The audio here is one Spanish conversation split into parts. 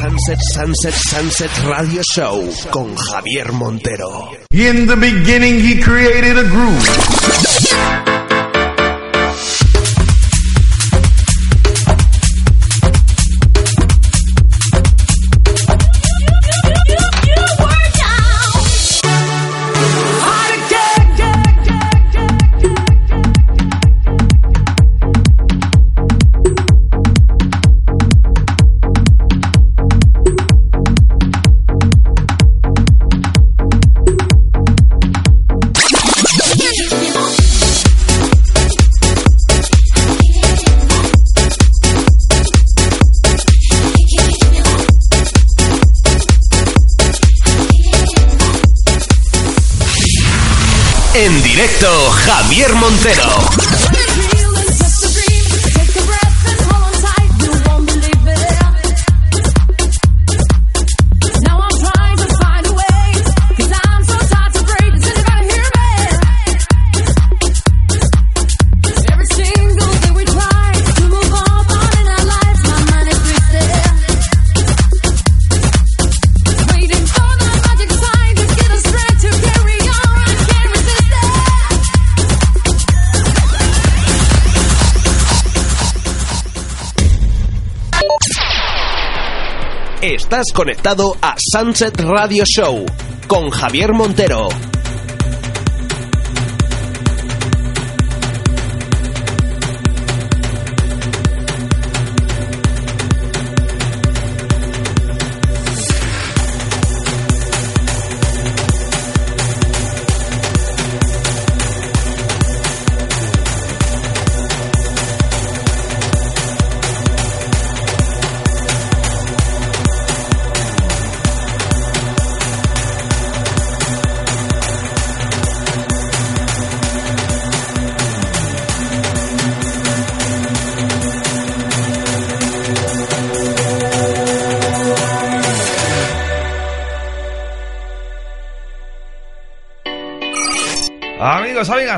Sunset, Sunset, Sunset, Radio Show con Javier Montero. In the beginning, he created a groove. Javier Montero. Estás conectado a Sunset Radio Show con Javier Montero.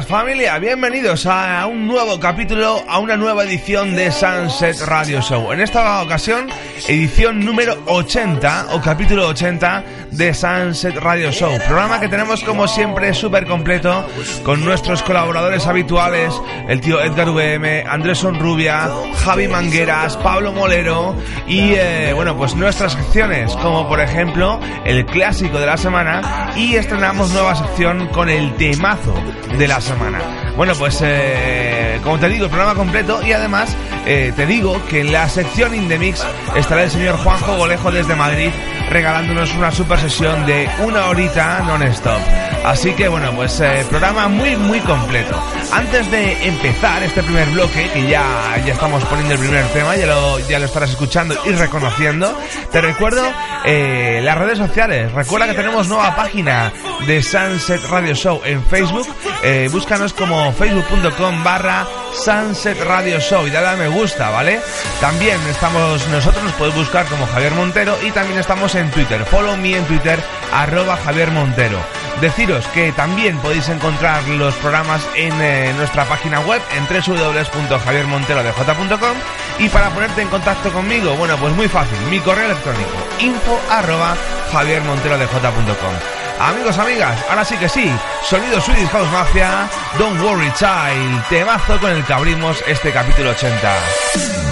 Familia, bienvenidos a un nuevo capítulo, a una nueva edición de Sunset Radio Show. En esta ocasión, edición número 80 o capítulo 80 de Sunset Radio Show. Programa que tenemos como siempre súper completo con nuestros colaboradores habituales, el tío Edgar VM, Andrés Sonrubia, Javi Mangueras, Pablo Molero y eh, bueno, pues nuestras secciones como por ejemplo el clásico de la semana y estrenamos nueva sección con el temazo de la semana. Bueno, pues eh, como te digo, el programa completo y además eh, te digo que en la sección Indemix estará el señor Juanjo Golejo desde Madrid regalándonos una super sesión de una horita non-stop. Así que bueno, pues eh, programa muy muy completo. Antes de empezar este primer bloque, que ya, ya estamos poniendo el primer tema, ya lo, ya lo estarás escuchando y reconociendo, te recuerdo eh, las redes sociales. Recuerda que tenemos nueva página de Sunset Radio Show en Facebook. Eh, búscanos como facebook.com barra Sunset Radio Show y dale a me gusta, ¿vale? También estamos, nosotros nos podéis buscar como Javier Montero y también estamos en Twitter. Follow me en Twitter, arroba Javier Montero. Deciros que también podéis encontrar los programas en eh, nuestra página web en www.javiermonterodj.com y para ponerte en contacto conmigo, bueno, pues muy fácil, mi correo electrónico info arroba javiermonterodj.com Amigos, amigas, ahora sí que sí, sonido Swedish House Mafia, Don't Worry Child, temazo con el que abrimos este capítulo 80.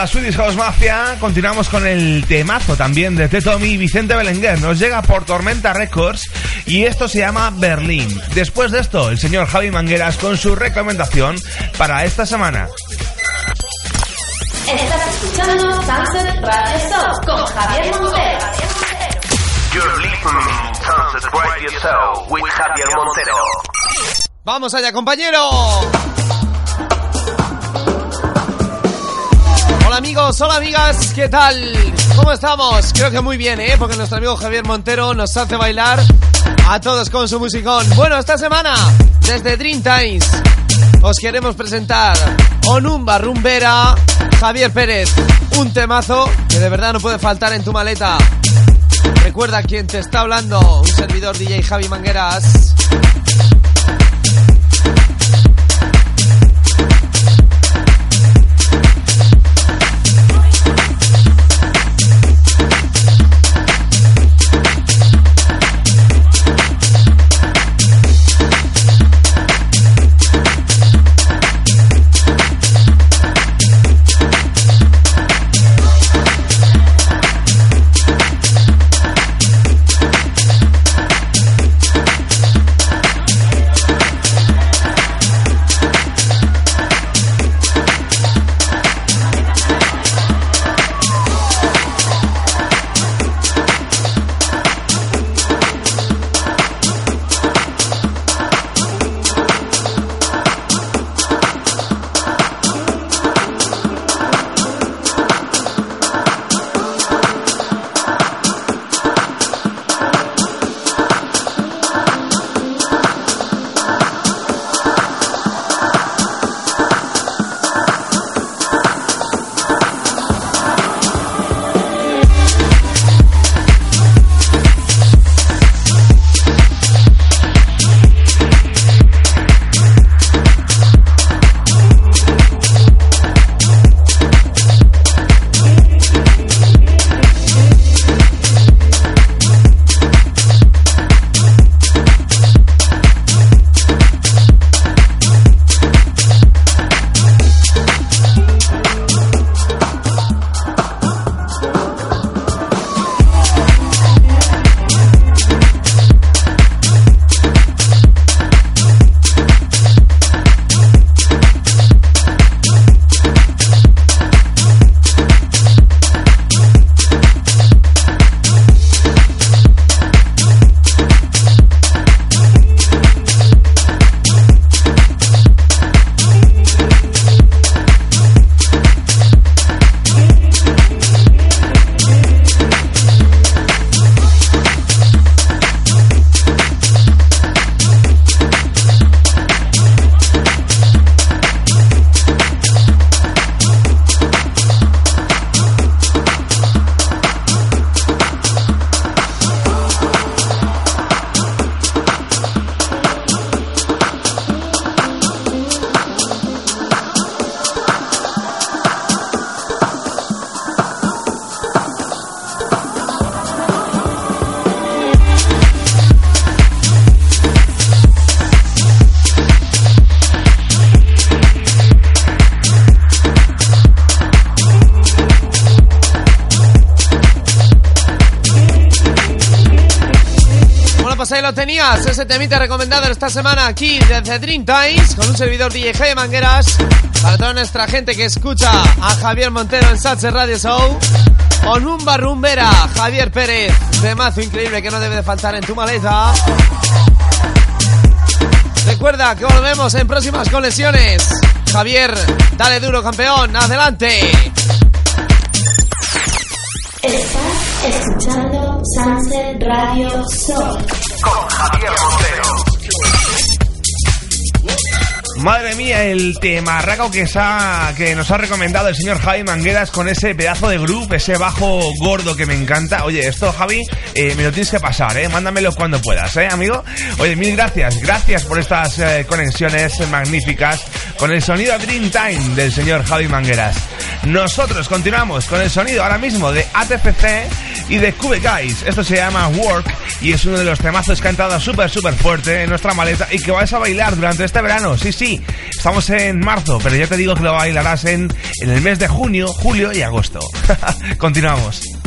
La Swedish House Mafia, continuamos con el temazo también de Tetomi y Vicente Belenguer. Nos llega por Tormenta Records y esto se llama Berlín. Después de esto, el señor Javi Mangueras con su recomendación para esta semana. Estás escuchando Sunset Radio Show con Javier Montero. You're listening to Sunset Radio Show with Javier Montero. Vamos allá, compañero. Hola amigos, hola amigas, ¿qué tal? ¿Cómo estamos? Creo que muy bien, ¿eh? Porque nuestro amigo Javier Montero nos hace bailar a todos con su musicón. Bueno, esta semana, desde Dream Times, os queremos presentar Onumba Rumbera, Javier Pérez, un temazo que de verdad no puede faltar en tu maleta. Recuerda quién te está hablando, un servidor DJ Javi Mangueras. Tenías, ese temite recomendado esta semana aquí desde Dream Times con un servidor DJ G Mangueras para toda nuestra gente que escucha a Javier Montero en Satse Radio Show con un barrumbera Javier Pérez, temazo increíble que no debe de faltar en tu maleta. Recuerda que volvemos en próximas conexiones. Javier, dale duro campeón, adelante. Estás escuchando Sunset Radio Show. Javier Madre mía, el temarraco que, que nos ha recomendado el señor Javi Mangueras con ese pedazo de groove, ese bajo gordo que me encanta. Oye, esto, Javi, eh, me lo tienes que pasar, ¿eh? Mándamelo cuando puedas, ¿eh, amigo? Oye, mil gracias. Gracias por estas eh, conexiones magníficas con el sonido Dreamtime del señor Javi Mangueras. Nosotros continuamos con el sonido ahora mismo de ATFC y de Cube Guys. Esto se llama Work y es uno de los temazos que súper, súper fuerte en nuestra maleta y que vais a bailar durante este verano. Sí, sí, estamos en marzo, pero ya te digo que lo bailarás en, en el mes de junio, julio y agosto. Continuamos.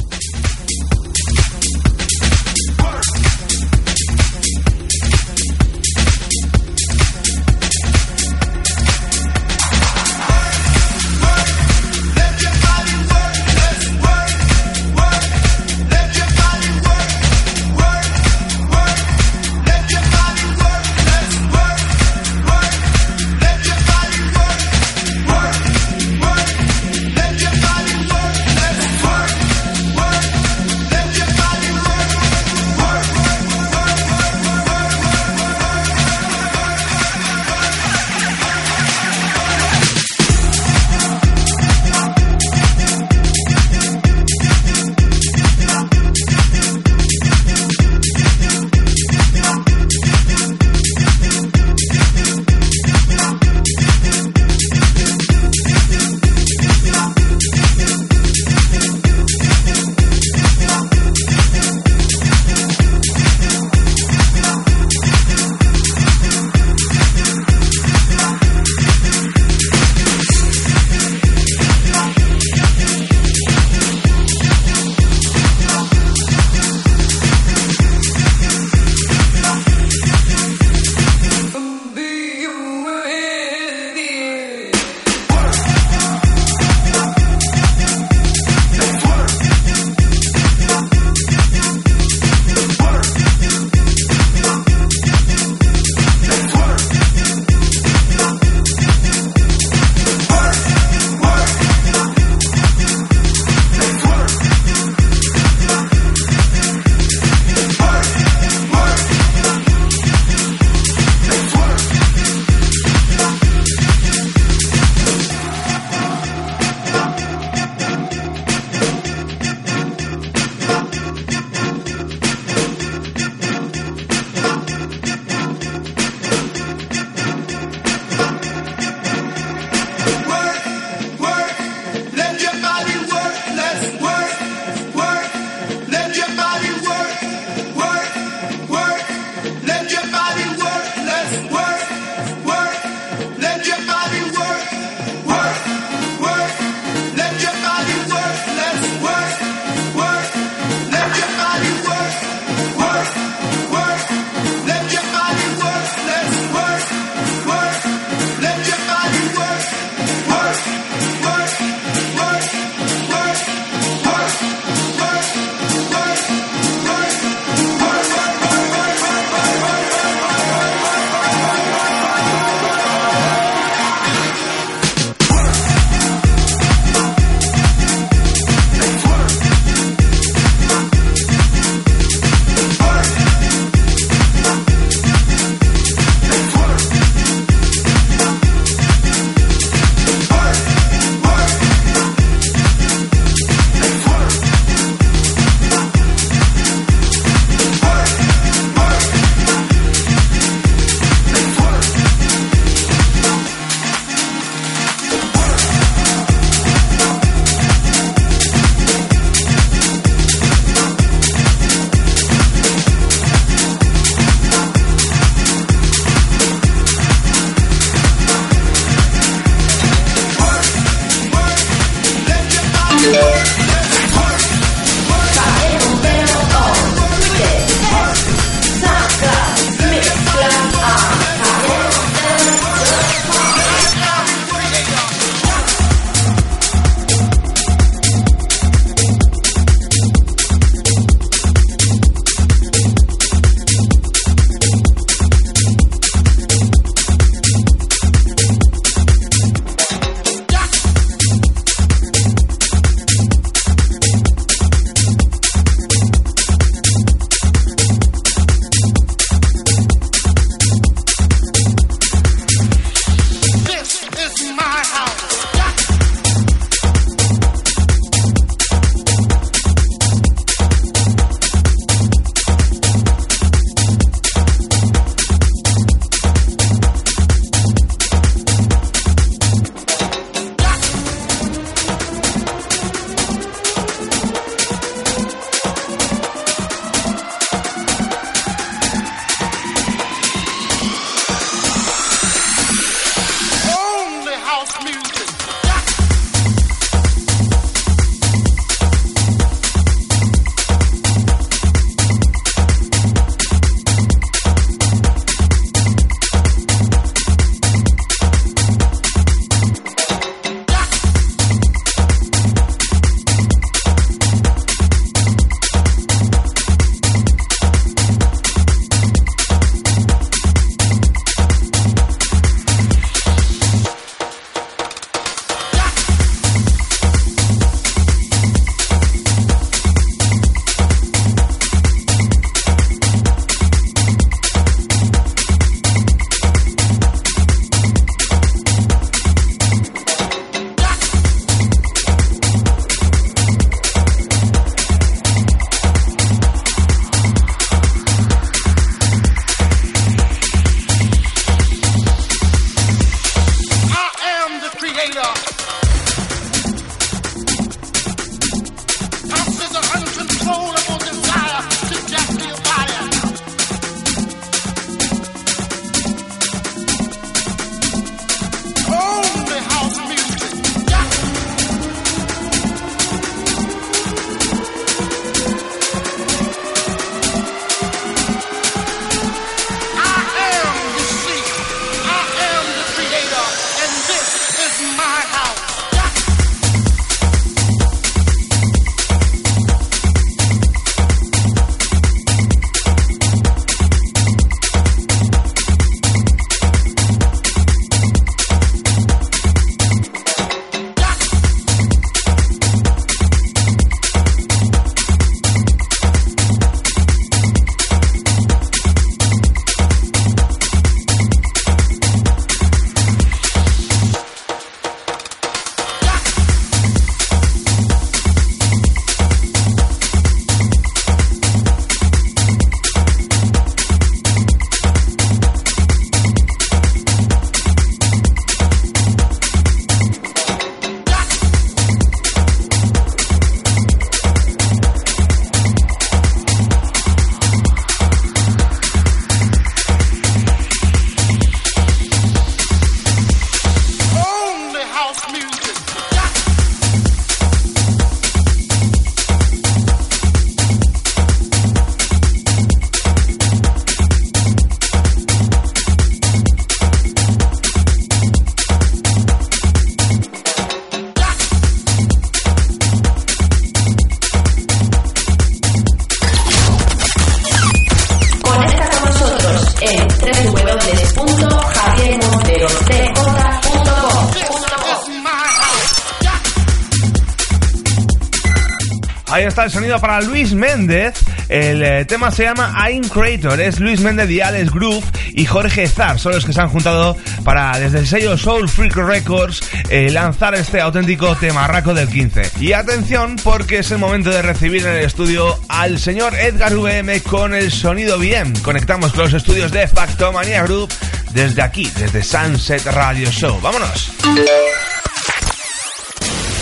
Luis Méndez. El eh, tema se llama I'm Creator. Es Luis Méndez y Alex Groove y Jorge Zar. Son los que se han juntado para, desde el sello Soul Freak Records, eh, lanzar este auténtico temarraco del 15. Y atención, porque es el momento de recibir en el estudio al señor Edgar VM con el sonido bien. Conectamos con los estudios de Factomania Group desde aquí, desde Sunset Radio Show. ¡Vámonos!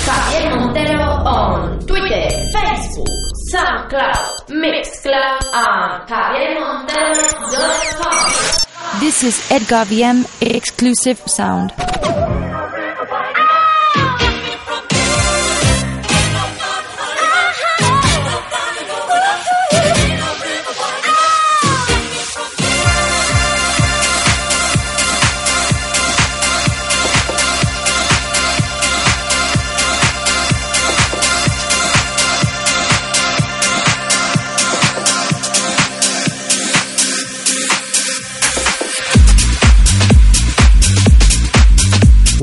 Javier Montero on Twitter, Facebook, SoundCloud, Mixcloud, and. This is Edgar VM exclusive sound.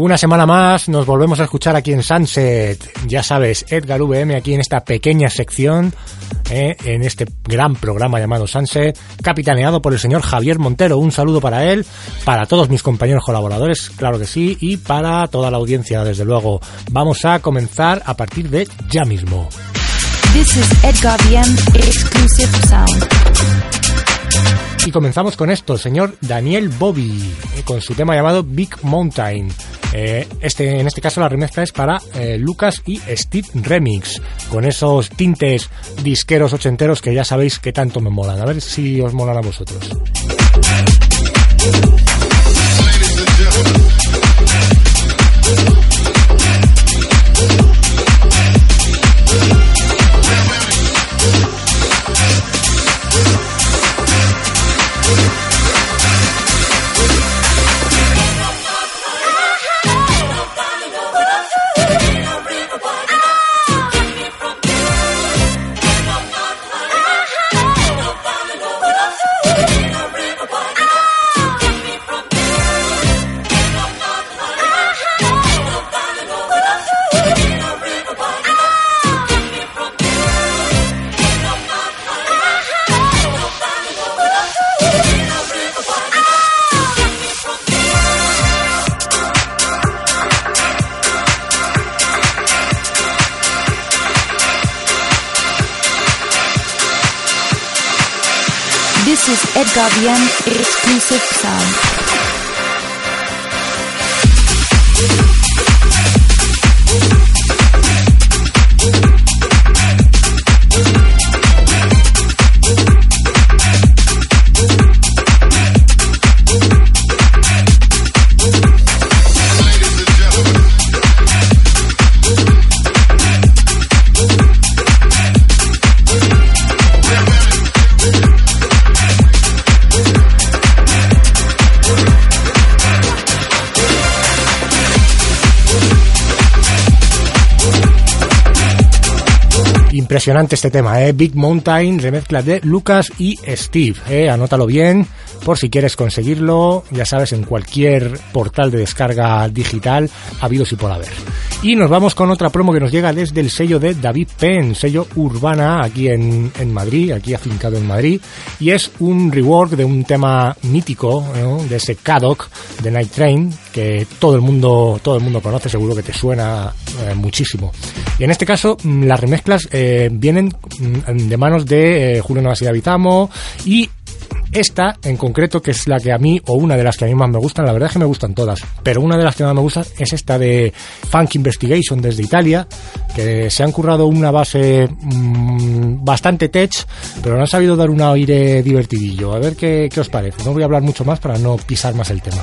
Una semana más nos volvemos a escuchar aquí en Sunset. Ya sabes, Edgar VM aquí en esta pequeña sección, eh, en este gran programa llamado Sunset, capitaneado por el señor Javier Montero. Un saludo para él, para todos mis compañeros colaboradores, claro que sí, y para toda la audiencia, desde luego. Vamos a comenzar a partir de ya mismo. This is Edgar exclusive sound. Y comenzamos con esto, señor Daniel Bobby, eh, con su tema llamado Big Mountain. Eh, este, en este caso la remezcla es para eh, Lucas y Steve Remix, con esos tintes disqueros ochenteros que ya sabéis que tanto me molan. A ver si os molan a vosotros. Is Este tema, ¿eh? Big Mountain, remezcla de Lucas y Steve. ¿eh? Anótalo bien por si quieres conseguirlo, ya sabes, en cualquier portal de descarga digital, habidos y por haber. Y nos vamos con otra promo que nos llega desde el sello de David Penn, sello Urbana, aquí en, en Madrid, aquí afincado en Madrid. Y es un rework de un tema mítico, de ese Caddock de Night Train, que todo el mundo, todo el mundo conoce, seguro que te suena eh, muchísimo. Y en este caso, mm, las remezclas eh, vienen mm, de manos de eh, Julio Navas y David Amo y esta, en concreto, que es la que a mí, o una de las que a mí más me gustan, la verdad es que me gustan todas, pero una de las que más me gustan es esta de Funk Investigation desde Italia, que se han currado una base mmm, bastante tech, pero no han sabido dar un aire divertidillo. A ver qué, qué os parece. No voy a hablar mucho más para no pisar más el tema.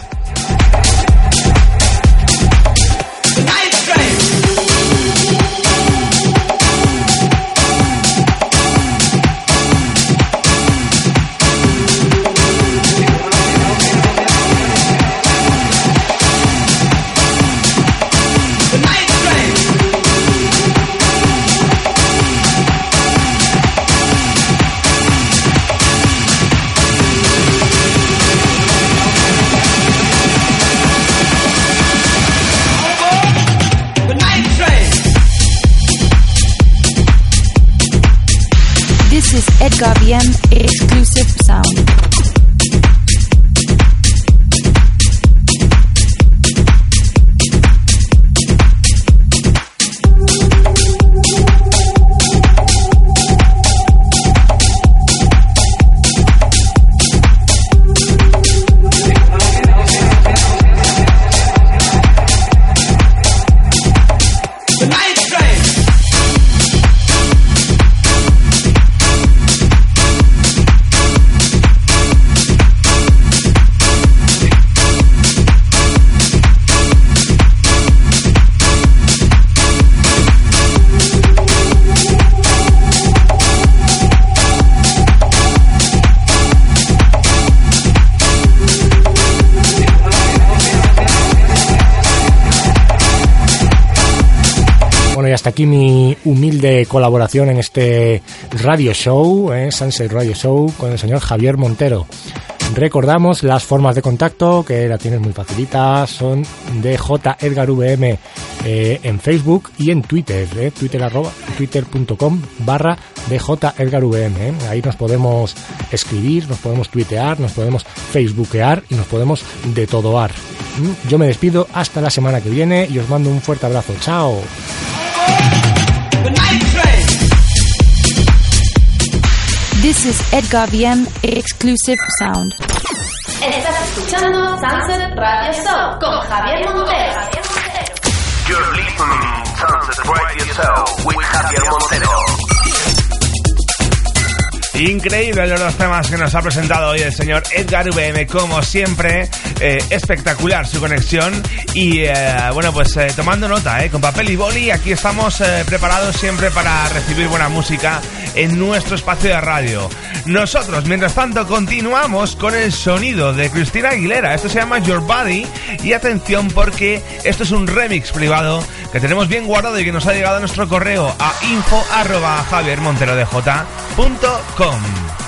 Aquí mi humilde colaboración en este radio show, eh, Sunset Radio Show, con el señor Javier Montero. Recordamos las formas de contacto, que la tienes muy facilitas, son de J Edgar VM eh, en Facebook y en Twitter, eh, twitter arroba, twitter.com barra DJ Edgar VM. Eh. Ahí nos podemos escribir, nos podemos tuitear, nos podemos facebookear y nos podemos de todoar. Mm, yo me despido hasta la semana que viene y os mando un fuerte abrazo. Chao. This is Edgar VM exclusive sound. Estás escuchando Sunset Radio Show con Javier Montero. You're listening Sunset Radio Show with Javier Montero. Increíble los temas que nos ha presentado hoy el señor Edgar VM, como siempre, eh, espectacular su conexión y eh, bueno, pues eh, tomando nota, con papel y boli, aquí estamos preparados siempre para recibir buena música en nuestro espacio de radio. Nosotros, mientras tanto, continuamos con el sonido de Cristina Aguilera, esto se llama Your Body y atención porque esto es un remix privado que tenemos bien guardado y que nos ha llegado a nuestro correo a info arroba javiermonterodj.com. Boom.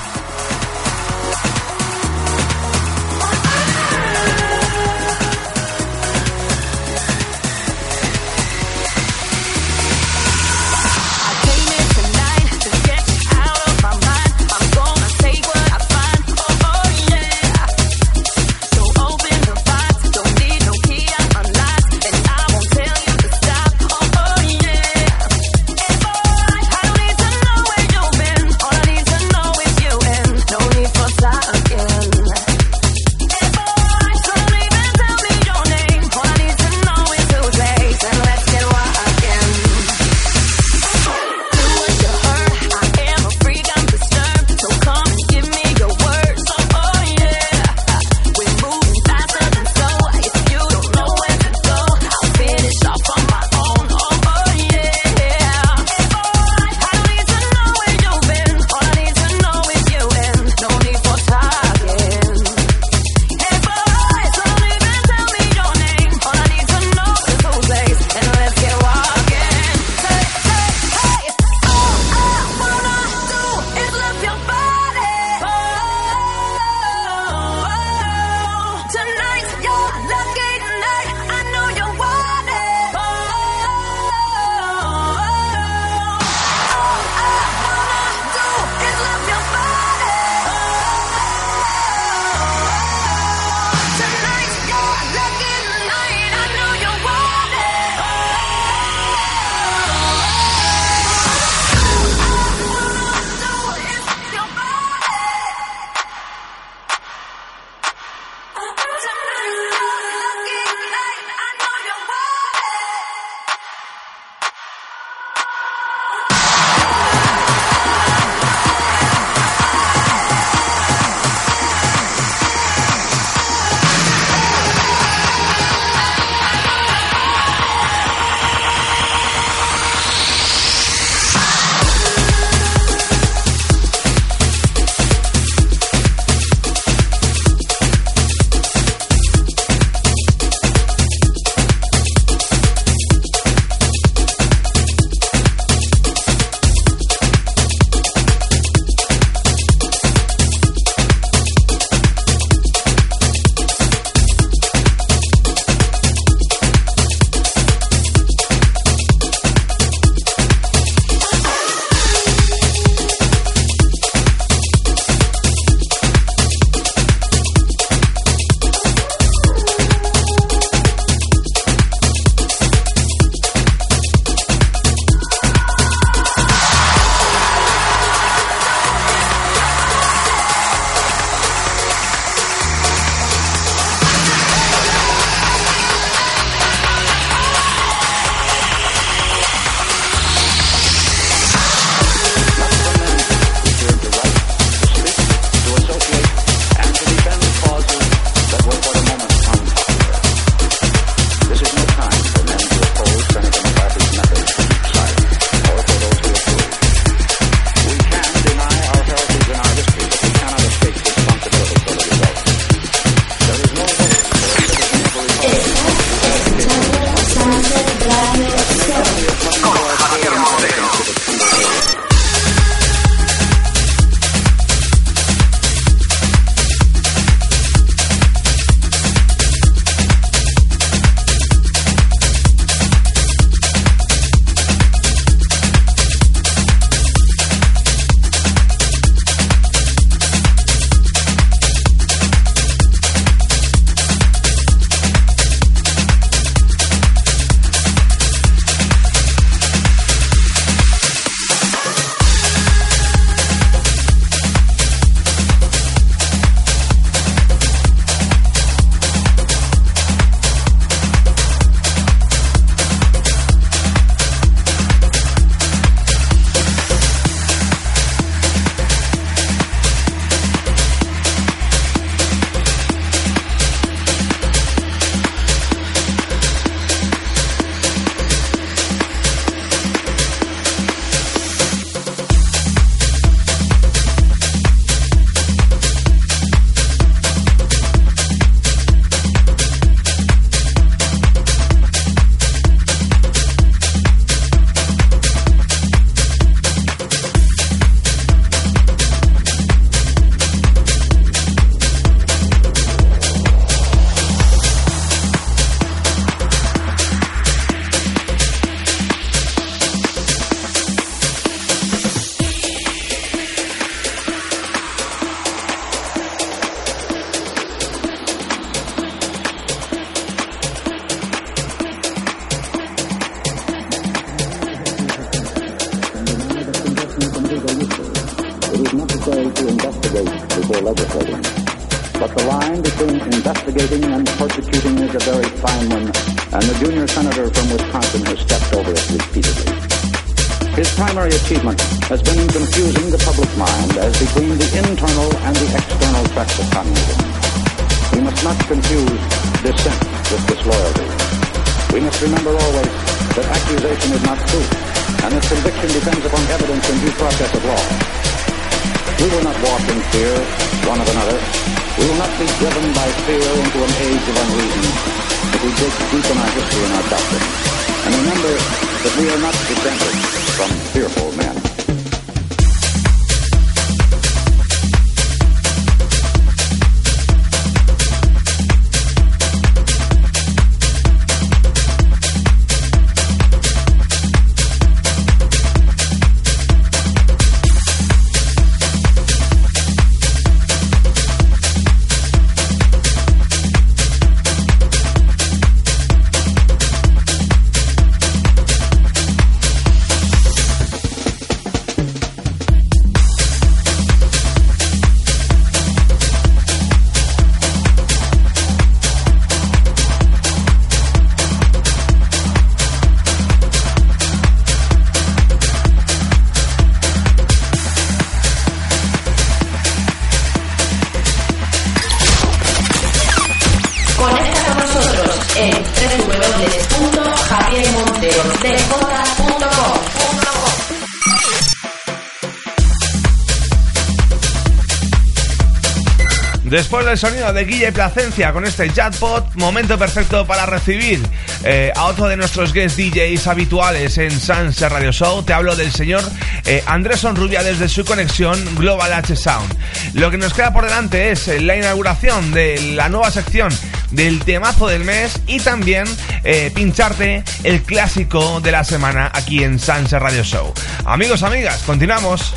Del sonido de Guille Placencia con este chatbot, momento perfecto para recibir eh, a otro de nuestros guest DJs habituales en Sunset Radio Show. Te hablo del señor eh, Andrés Sonrubia desde su conexión Global H Sound. Lo que nos queda por delante es eh, la inauguración de la nueva sección del temazo del mes y también eh, pincharte el clásico de la semana aquí en Sunset Radio Show. Amigos, amigas, continuamos.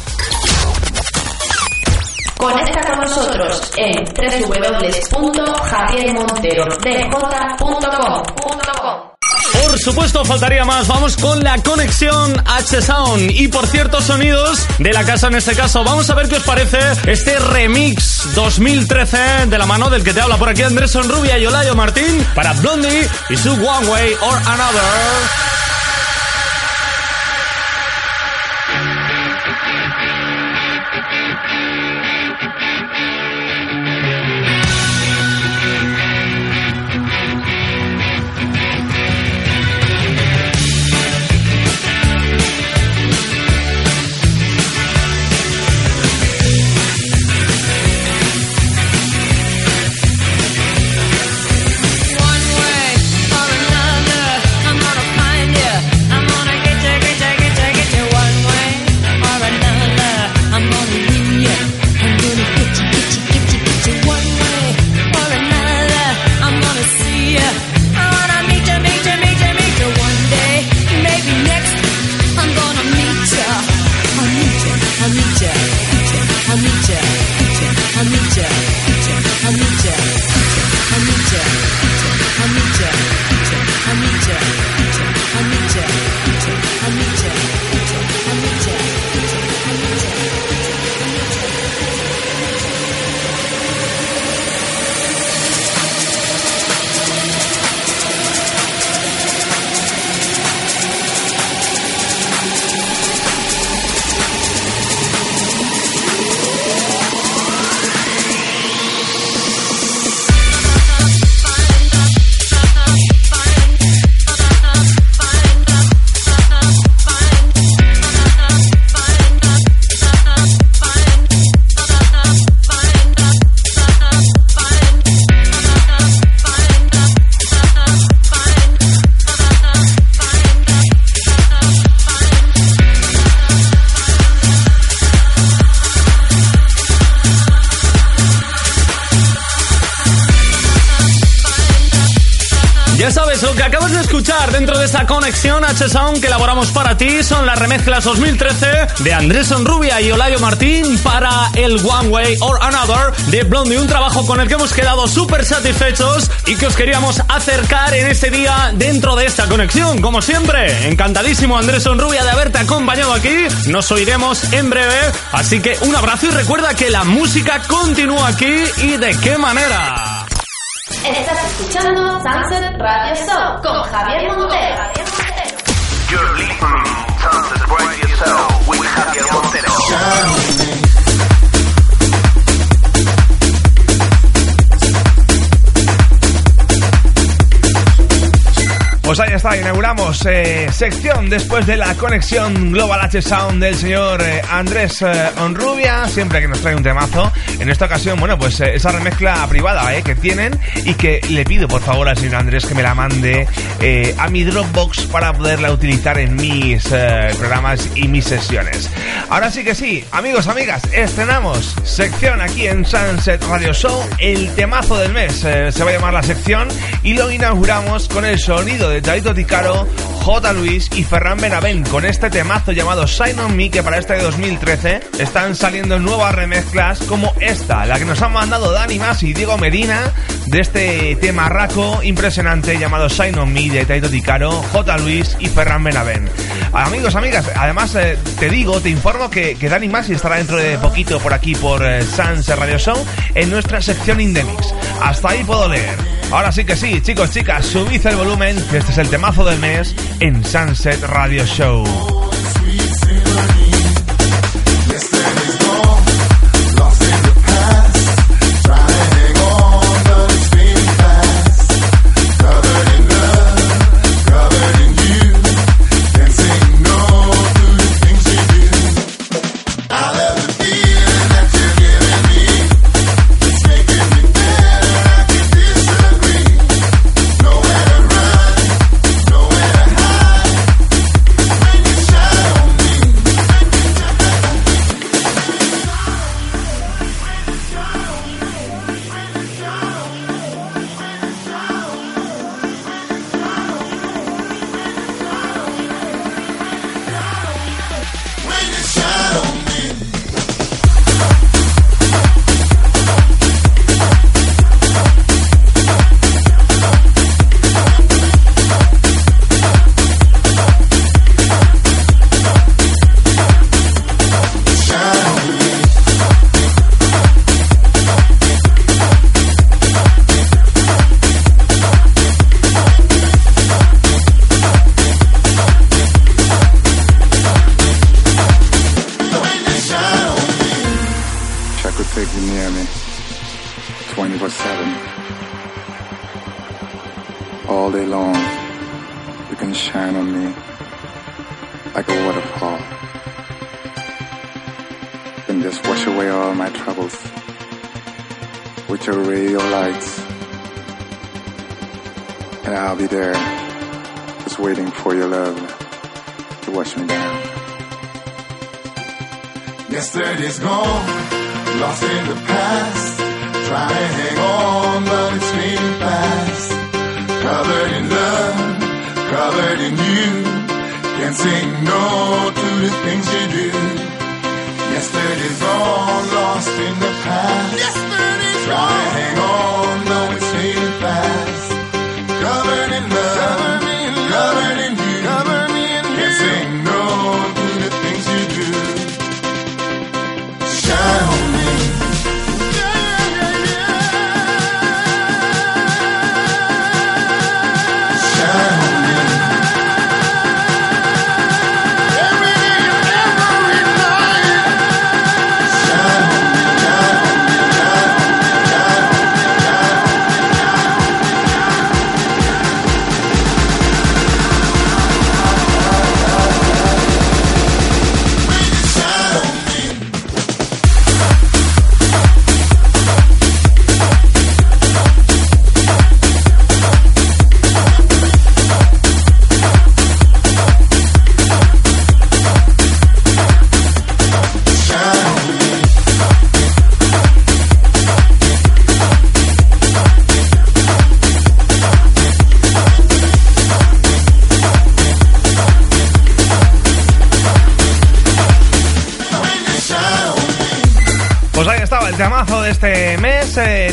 En www.javiermonterodj.com. Por supuesto, faltaría más. Vamos con la conexión H-Sound. Y por ciertos sonidos de la casa en este caso, vamos a ver qué os parece este remix 2013 de la mano del que te habla por aquí Andrés Sonrubia y Olayo Martín para Blondie y su One Way or Another. Conexión H-Sound que elaboramos para ti son las remezclas 2013 de Andrés Rubia y Olayo Martín para el One Way or Another de Blondie, un trabajo con el que hemos quedado súper satisfechos y que os queríamos acercar en este día dentro de esta conexión. Como siempre, encantadísimo Andrés Rubia de haberte acompañado aquí. Nos oiremos en breve, así que un abrazo y recuerda que la música continúa aquí y de qué manera. Estás escuchando Sunset Radio Show con Javier Montero. Show with Javier Montero. Pues ahí está, inauguramos eh, sección después de la conexión Global H Sound del señor eh, Andrés eh, Onrubia, siempre que nos trae un temazo. En esta ocasión, bueno, pues eh, esa remezcla privada eh, que tienen y que le pido por favor al señor Andrés que me la mande a mi Dropbox para poderla utilizar en mis programas y mis sesiones. Ahora sí que sí, amigos, amigas, estrenamos sección aquí en Sunset Radio Show, el temazo del mes, se va a llamar la sección y lo inauguramos con el sonido de Taito Ticaro, J. Luis y Ferran Benavent con este temazo llamado Sign on Me que para este de 2013 están saliendo nuevas remezclas como esta, la que nos han mandado Dani Mas y Diego Medina de este tema raco impresionante llamado Sign on Me de Taito Ticaro, J. Luis y Ferran Benavent. Amigos, amigas, además eh, te digo, te informo que, que Dani Masi estará dentro de poquito por aquí por eh, Sunset Radio Show en nuestra sección Indemix. Hasta ahí puedo leer. Ahora sí que sí, chicos, chicas, subid el volumen, este es el temazo del mes en Sunset Radio Show.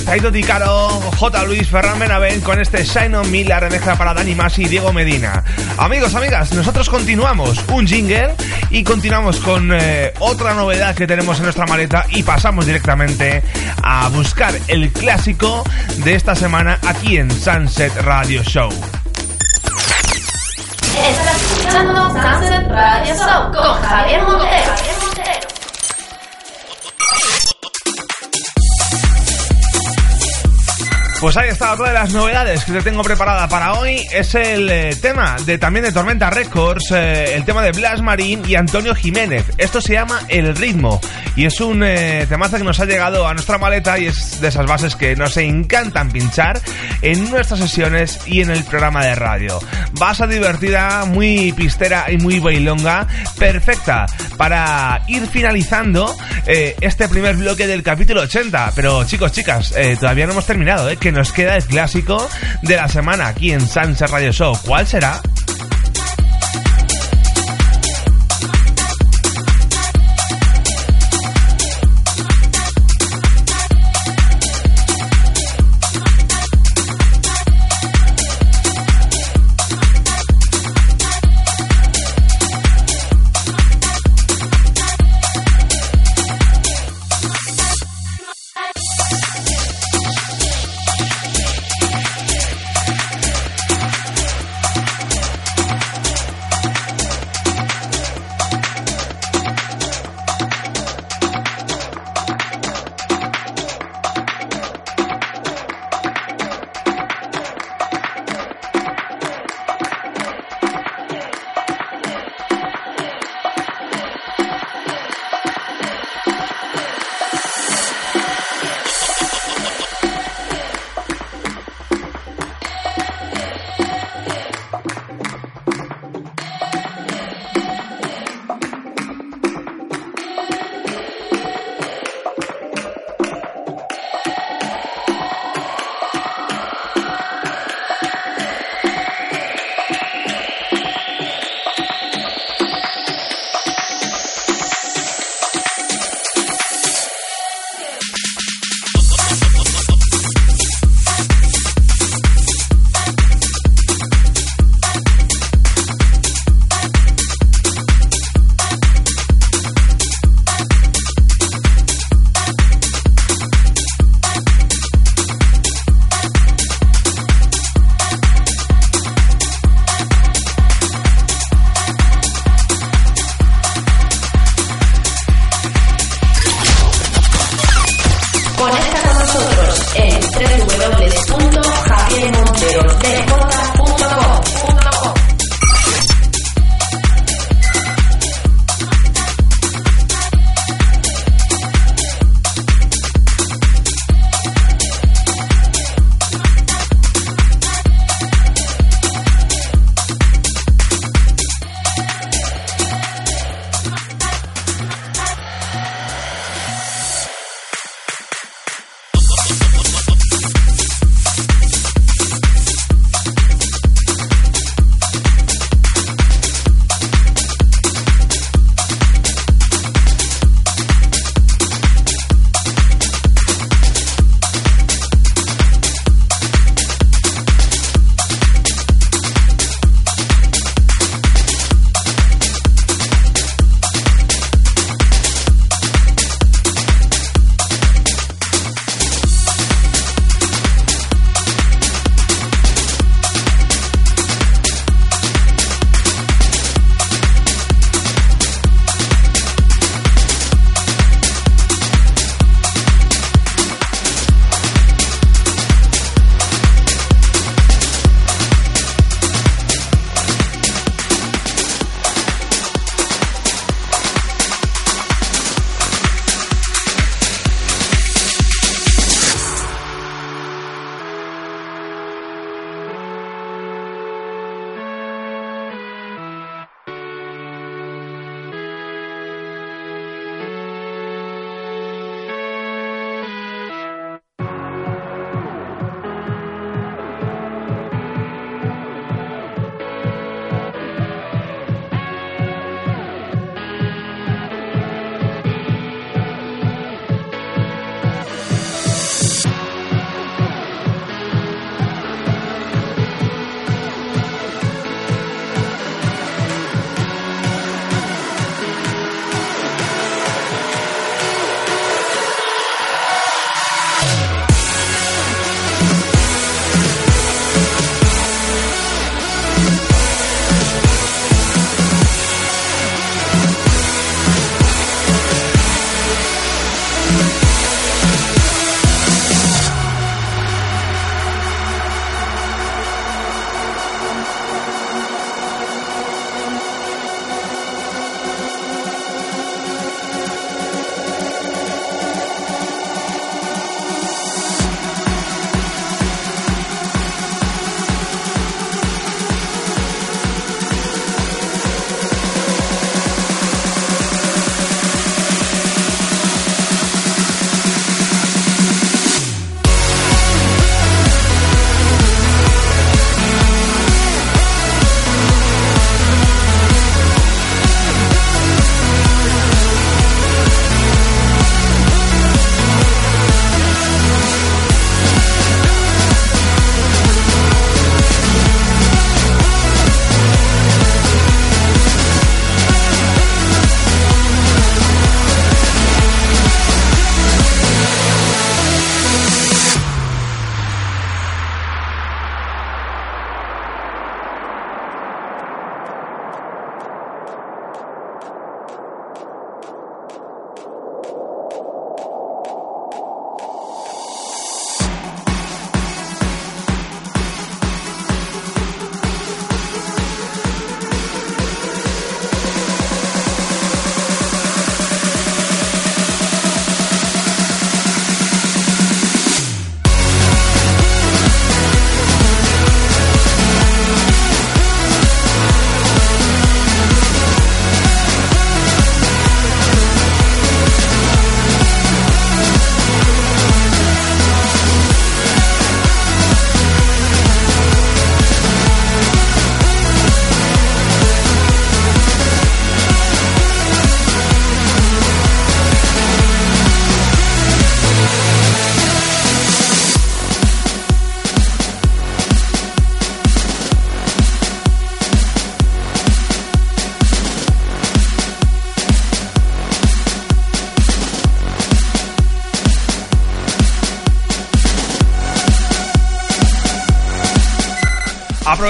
Taito Ticaro, J. Luis Ferran Benavent con este Shine on Me, la remezcla para Dani Masi y Diego Medina. Amigos, amigas, nosotros continuamos un jingle y continuamos con eh, otra novedad que tenemos en nuestra maleta y pasamos directamente a buscar el clásico de esta semana aquí en Sunset Radio Show. Estás escuchando Sunset Radio Show con Javier Montero. Pues ahí está otra de las novedades que te tengo preparada para hoy. Es el eh, tema de también de Tormenta Records, eh, el tema de Blas Marín y Antonio Jiménez. Esto se llama El Ritmo y es un eh, temazo que nos ha llegado a nuestra maleta y es de esas bases que nos encantan pinchar en nuestras sesiones y en el programa de radio. Base divertida, muy pistera y muy bailonga, perfecta para ir finalizando eh, este primer bloque del capítulo 80. Pero chicos, chicas, eh, todavía no hemos terminado, ¿eh? que nos queda el clásico de la semana aquí en Sunset Radio Show. ¿Cuál será?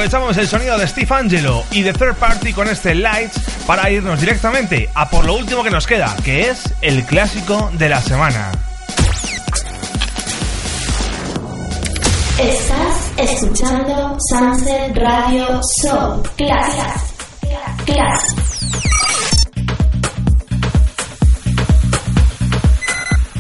Aprovechamos el sonido de Steve Angelo y de Third Party con este Lights para irnos directamente a por lo último que nos queda, que es el clásico de la semana. Estás escuchando Sunset Radio Show.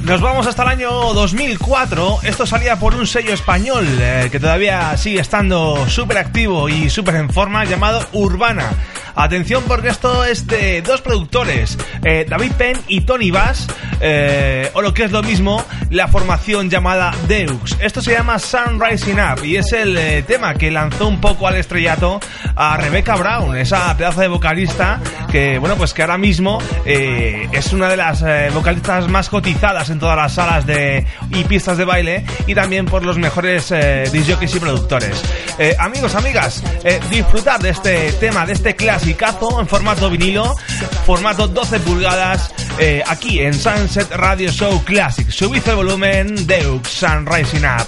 Nos vamos hasta el año 2004. Esto salía por un sello español eh, que todavía sigue estando súper activo y súper en forma, llamado Urbana. Atención porque esto es de dos productores, eh, David Penn y Tony Bass, eh, o lo que es lo mismo, la formación llamada Deux. Esto se llama Sun Rising Up y es el eh, tema que lanzó un poco al estrellato a Rebecca Brown, esa pedazo de vocalista que, bueno, pues que ahora mismo es una de las vocalistas más cotizadas en todas las salas de y pistas de baile y también por los mejores disjockeys y productores. Amigos, amigas, disfrutar de este tema, de este en formato vinilo, formato 12 pulgadas, eh, aquí en Sunset Radio Show Classic. Subid el volumen, Deux, Sun Rising Up.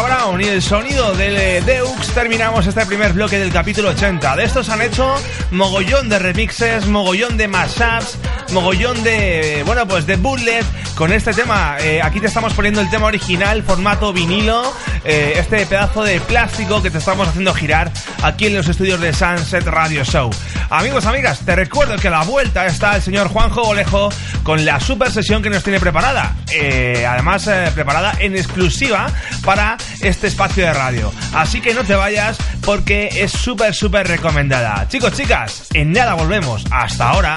Brown y el sonido del Deux terminamos este primer bloque del capítulo 80. De estos han hecho mogollón de remixes, mogollón de mashups, mogollón de, bueno, pues de bullet con este tema. Eh, aquí te estamos poniendo el tema original, formato vinilo, eh, este pedazo de plástico que te estamos haciendo girar aquí en los estudios de Sunset Radio Show. Amigos, amigas, te recuerdo que a la vuelta está el señor Juanjo Olejo con la super sesión que nos tiene preparada. Eh, además, eh, preparada en exclusiva para este espacio de radio. Así que no te vayas porque es súper, súper recomendada. Chicos, chicas, en nada volvemos. Hasta ahora.